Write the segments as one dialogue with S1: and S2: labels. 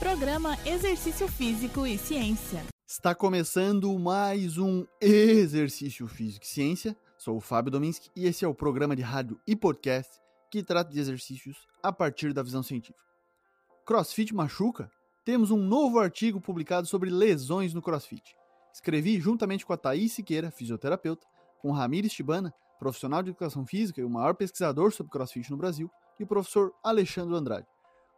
S1: Programa Exercício Físico e Ciência.
S2: Está começando mais um Exercício Físico e Ciência. Sou o Fábio Dominski e esse é o programa de rádio e podcast que trata de exercícios a partir da visão científica. CrossFit machuca? Temos um novo artigo publicado sobre lesões no CrossFit. Escrevi juntamente com a Thaís Siqueira, fisioterapeuta, com Ramires Tibana, profissional de educação física e o maior pesquisador sobre CrossFit no Brasil, e o professor Alexandre Andrade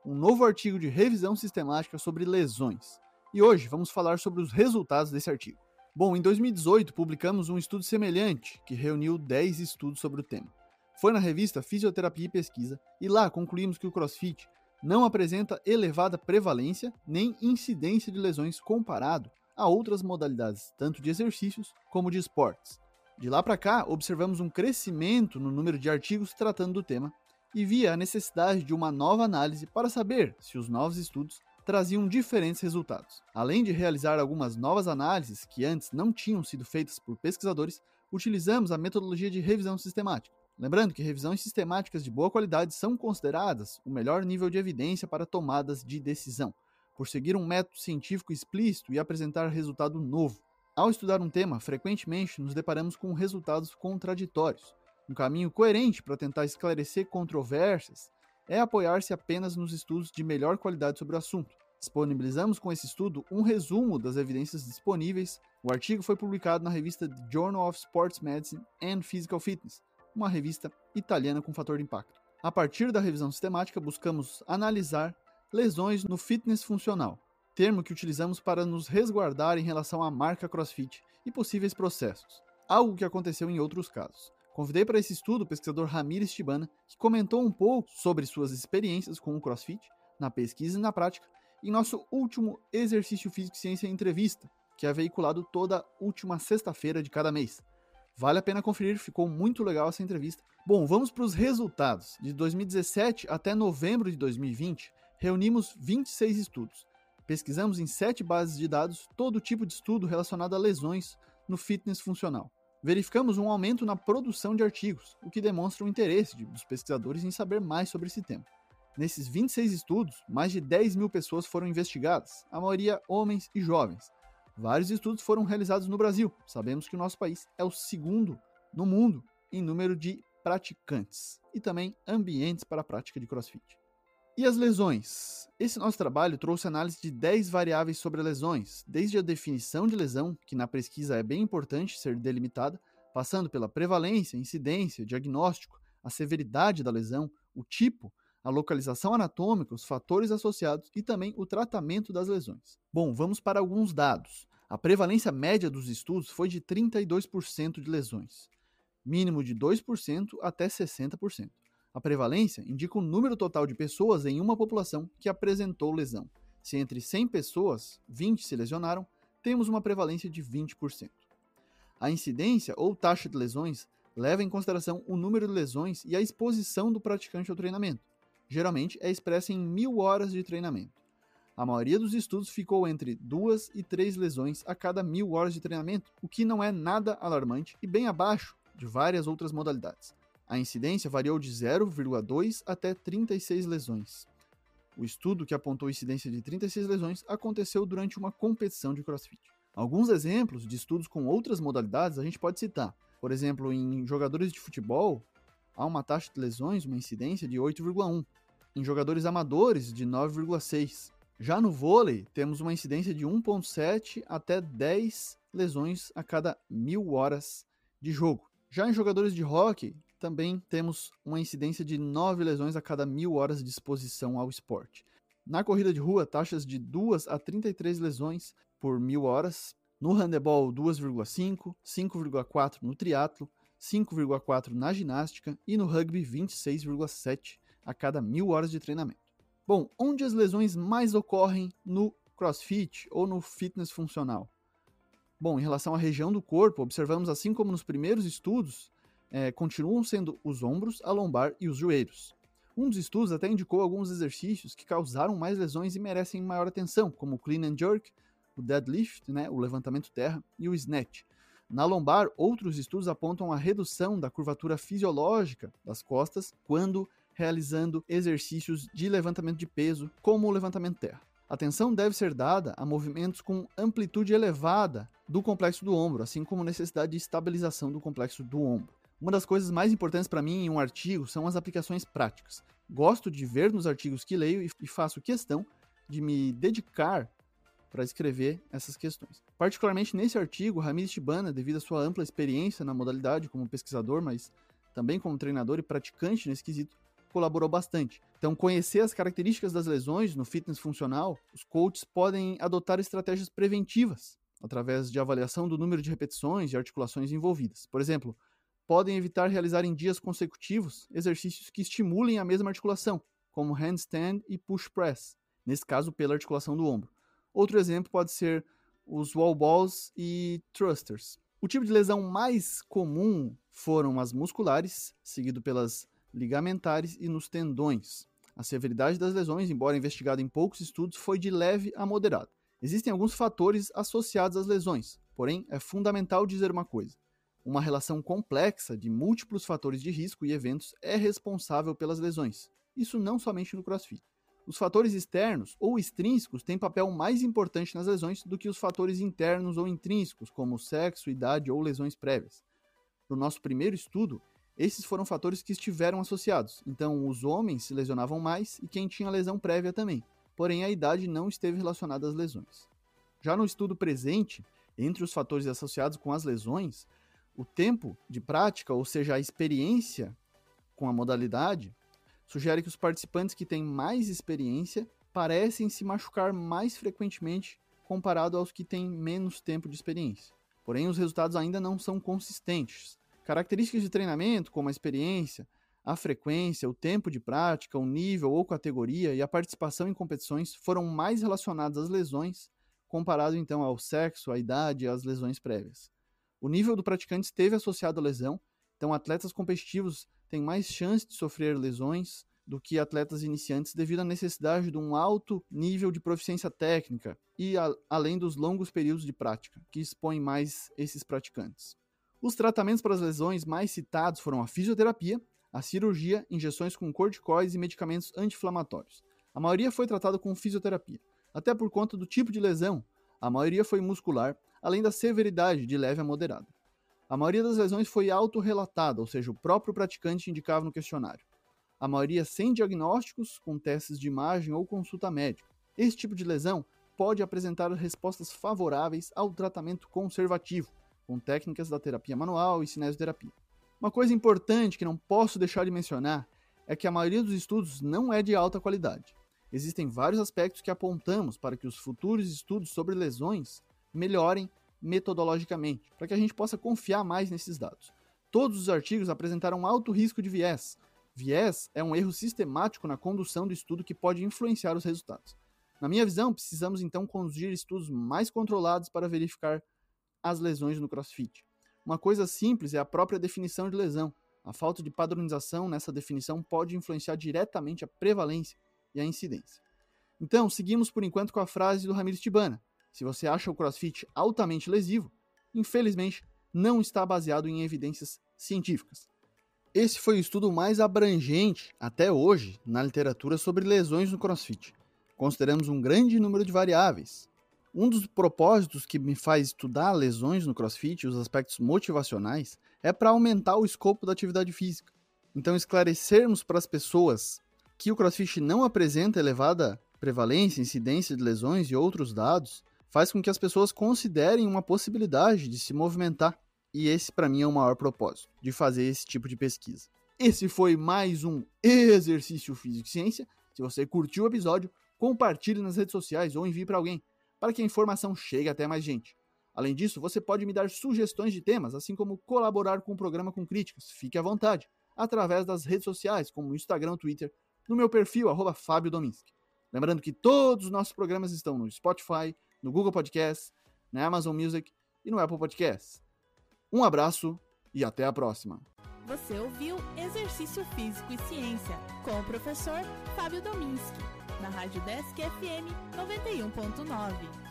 S2: um novo artigo de revisão sistemática sobre lesões. E hoje vamos falar sobre os resultados desse artigo. Bom, em 2018 publicamos um estudo semelhante que reuniu 10 estudos sobre o tema. Foi na revista Fisioterapia e Pesquisa e lá concluímos que o CrossFit não apresenta elevada prevalência nem incidência de lesões comparado a outras modalidades, tanto de exercícios como de esportes. De lá para cá, observamos um crescimento no número de artigos tratando do tema e via a necessidade de uma nova análise para saber se os novos estudos traziam diferentes resultados. Além de realizar algumas novas análises que antes não tinham sido feitas por pesquisadores, utilizamos a metodologia de revisão sistemática. Lembrando que revisões sistemáticas de boa qualidade são consideradas o melhor nível de evidência para tomadas de decisão, por seguir um método científico explícito e apresentar resultado novo. Ao estudar um tema, frequentemente nos deparamos com resultados contraditórios, um caminho coerente para tentar esclarecer controvérsias é apoiar-se apenas nos estudos de melhor qualidade sobre o assunto. Disponibilizamos com esse estudo um resumo das evidências disponíveis. O artigo foi publicado na revista Journal of Sports Medicine and Physical Fitness, uma revista italiana com fator de impacto. A partir da revisão sistemática, buscamos analisar lesões no fitness funcional, termo que utilizamos para nos resguardar em relação à marca CrossFit e possíveis processos, algo que aconteceu em outros casos. Convidei para esse estudo o pesquisador Ramires Tibana, que comentou um pouco sobre suas experiências com o CrossFit, na pesquisa e na prática, em nosso último Exercício Físico e Ciência Entrevista, que é veiculado toda última sexta-feira de cada mês. Vale a pena conferir, ficou muito legal essa entrevista. Bom, vamos para os resultados. De 2017 até novembro de 2020, reunimos 26 estudos. Pesquisamos em sete bases de dados todo tipo de estudo relacionado a lesões no fitness funcional verificamos um aumento na produção de artigos, o que demonstra o interesse dos pesquisadores em saber mais sobre esse tema. Nesses 26 estudos, mais de 10 mil pessoas foram investigadas, a maioria homens e jovens. Vários estudos foram realizados no Brasil. Sabemos que o nosso país é o segundo no mundo em número de praticantes e também ambientes para a prática de crossfit. E as lesões? Esse nosso trabalho trouxe análise de 10 variáveis sobre lesões, desde a definição de lesão, que na pesquisa é bem importante ser delimitada, passando pela prevalência, incidência, diagnóstico, a severidade da lesão, o tipo, a localização anatômica, os fatores associados e também o tratamento das lesões. Bom, vamos para alguns dados. A prevalência média dos estudos foi de 32% de lesões, mínimo de 2% até 60%. A prevalência indica o número total de pessoas em uma população que apresentou lesão. Se entre 100 pessoas, 20 se lesionaram, temos uma prevalência de 20%. A incidência ou taxa de lesões leva em consideração o número de lesões e a exposição do praticante ao treinamento. Geralmente é expressa em mil horas de treinamento. A maioria dos estudos ficou entre duas e três lesões a cada mil horas de treinamento, o que não é nada alarmante e bem abaixo de várias outras modalidades. A incidência variou de 0,2 até 36 lesões. O estudo que apontou incidência de 36 lesões aconteceu durante uma competição de CrossFit. Alguns exemplos de estudos com outras modalidades a gente pode citar. Por exemplo, em jogadores de futebol, há uma taxa de lesões, uma incidência de 8,1. Em jogadores amadores, de 9,6. Já no vôlei, temos uma incidência de 1,7 até 10 lesões a cada mil horas de jogo. Já em jogadores de hockey, também temos uma incidência de 9 lesões a cada mil horas de exposição ao esporte. Na corrida de rua, taxas de 2 a 33 lesões por mil horas. No handebol, 2,5, 5,4 no triatlo, 5,4 na ginástica e no rugby, 26,7 a cada mil horas de treinamento. Bom, onde as lesões mais ocorrem no crossfit ou no fitness funcional? Bom, em relação à região do corpo, observamos, assim como nos primeiros estudos, é, continuam sendo os ombros, a lombar e os joelhos. Um dos estudos até indicou alguns exercícios que causaram mais lesões e merecem maior atenção, como o clean and jerk, o deadlift, né, o levantamento terra, e o snatch. Na lombar, outros estudos apontam a redução da curvatura fisiológica das costas quando realizando exercícios de levantamento de peso, como o levantamento terra. Atenção deve ser dada a movimentos com amplitude elevada do complexo do ombro, assim como necessidade de estabilização do complexo do ombro. Uma das coisas mais importantes para mim em um artigo são as aplicações práticas. Gosto de ver nos artigos que leio e faço questão de me dedicar para escrever essas questões. Particularmente nesse artigo, Ramires Tibana, devido à sua ampla experiência na modalidade como pesquisador, mas também como treinador e praticante nesse quesito, colaborou bastante. Então, conhecer as características das lesões no fitness funcional, os coaches podem adotar estratégias preventivas através de avaliação do número de repetições e articulações envolvidas. Por exemplo, podem evitar realizar em dias consecutivos exercícios que estimulem a mesma articulação, como handstand e push press, nesse caso pela articulação do ombro. Outro exemplo pode ser os wall balls e thrusters. O tipo de lesão mais comum foram as musculares, seguido pelas ligamentares e nos tendões. A severidade das lesões, embora investigada em poucos estudos, foi de leve a moderada. Existem alguns fatores associados às lesões, porém é fundamental dizer uma coisa: uma relação complexa de múltiplos fatores de risco e eventos é responsável pelas lesões. Isso não somente no CrossFit. Os fatores externos ou extrínsecos têm papel mais importante nas lesões do que os fatores internos ou intrínsecos, como sexo, idade ou lesões prévias. No nosso primeiro estudo, esses foram fatores que estiveram associados, então os homens se lesionavam mais e quem tinha lesão prévia também, porém a idade não esteve relacionada às lesões. Já no estudo presente, entre os fatores associados com as lesões, o tempo de prática, ou seja, a experiência com a modalidade, sugere que os participantes que têm mais experiência parecem se machucar mais frequentemente comparado aos que têm menos tempo de experiência. Porém, os resultados ainda não são consistentes. Características de treinamento, como a experiência, a frequência, o tempo de prática, o nível ou categoria e a participação em competições foram mais relacionados às lesões, comparado então ao sexo, à idade e às lesões prévias. O nível do praticante esteve associado à lesão, então atletas competitivos têm mais chance de sofrer lesões do que atletas iniciantes devido à necessidade de um alto nível de proficiência técnica e a, além dos longos períodos de prática, que expõem mais esses praticantes. Os tratamentos para as lesões mais citados foram a fisioterapia, a cirurgia, injeções com corticoides e medicamentos anti-inflamatórios. A maioria foi tratada com fisioterapia, até por conta do tipo de lesão. A maioria foi muscular, além da severidade de leve a moderada. A maioria das lesões foi autorrelatada, ou seja, o próprio praticante indicava no questionário. A maioria sem diagnósticos, com testes de imagem ou consulta médica. Esse tipo de lesão pode apresentar respostas favoráveis ao tratamento conservativo, com técnicas da terapia manual e cinesioterapia. Uma coisa importante que não posso deixar de mencionar é que a maioria dos estudos não é de alta qualidade. Existem vários aspectos que apontamos para que os futuros estudos sobre lesões melhorem metodologicamente, para que a gente possa confiar mais nesses dados. Todos os artigos apresentaram alto risco de viés. Viés é um erro sistemático na condução do estudo que pode influenciar os resultados. Na minha visão, precisamos então conduzir estudos mais controlados para verificar as lesões no CrossFit. Uma coisa simples é a própria definição de lesão. A falta de padronização nessa definição pode influenciar diretamente a prevalência e a incidência. Então, seguimos por enquanto com a frase do Ramires Tibana: se você acha o crossfit altamente lesivo, infelizmente não está baseado em evidências científicas. Esse foi o estudo mais abrangente até hoje na literatura sobre lesões no crossfit. Consideramos um grande número de variáveis. Um dos propósitos que me faz estudar lesões no crossfit e os aspectos motivacionais é para aumentar o escopo da atividade física. Então, esclarecermos para as pessoas que o crossfit não apresenta elevada prevalência, incidência de lesões e outros dados faz com que as pessoas considerem uma possibilidade de se movimentar. E esse, para mim, é o maior propósito de fazer esse tipo de pesquisa. Esse foi mais um Exercício Físico e Ciência. Se você curtiu o episódio, compartilhe nas redes sociais ou envie para alguém, para que a informação chegue até mais gente. Além disso, você pode me dar sugestões de temas, assim como colaborar com o programa com críticas. Fique à vontade, através das redes sociais, como Instagram, Twitter, no meu perfil, arroba. Lembrando que todos os nossos programas estão no Spotify, no Google Podcast, na Amazon Music e no Apple Podcast. Um abraço e até a próxima.
S1: Você ouviu Exercício Físico e Ciência com o professor Fábio Dominski, na Rádio Desk FM 91.9.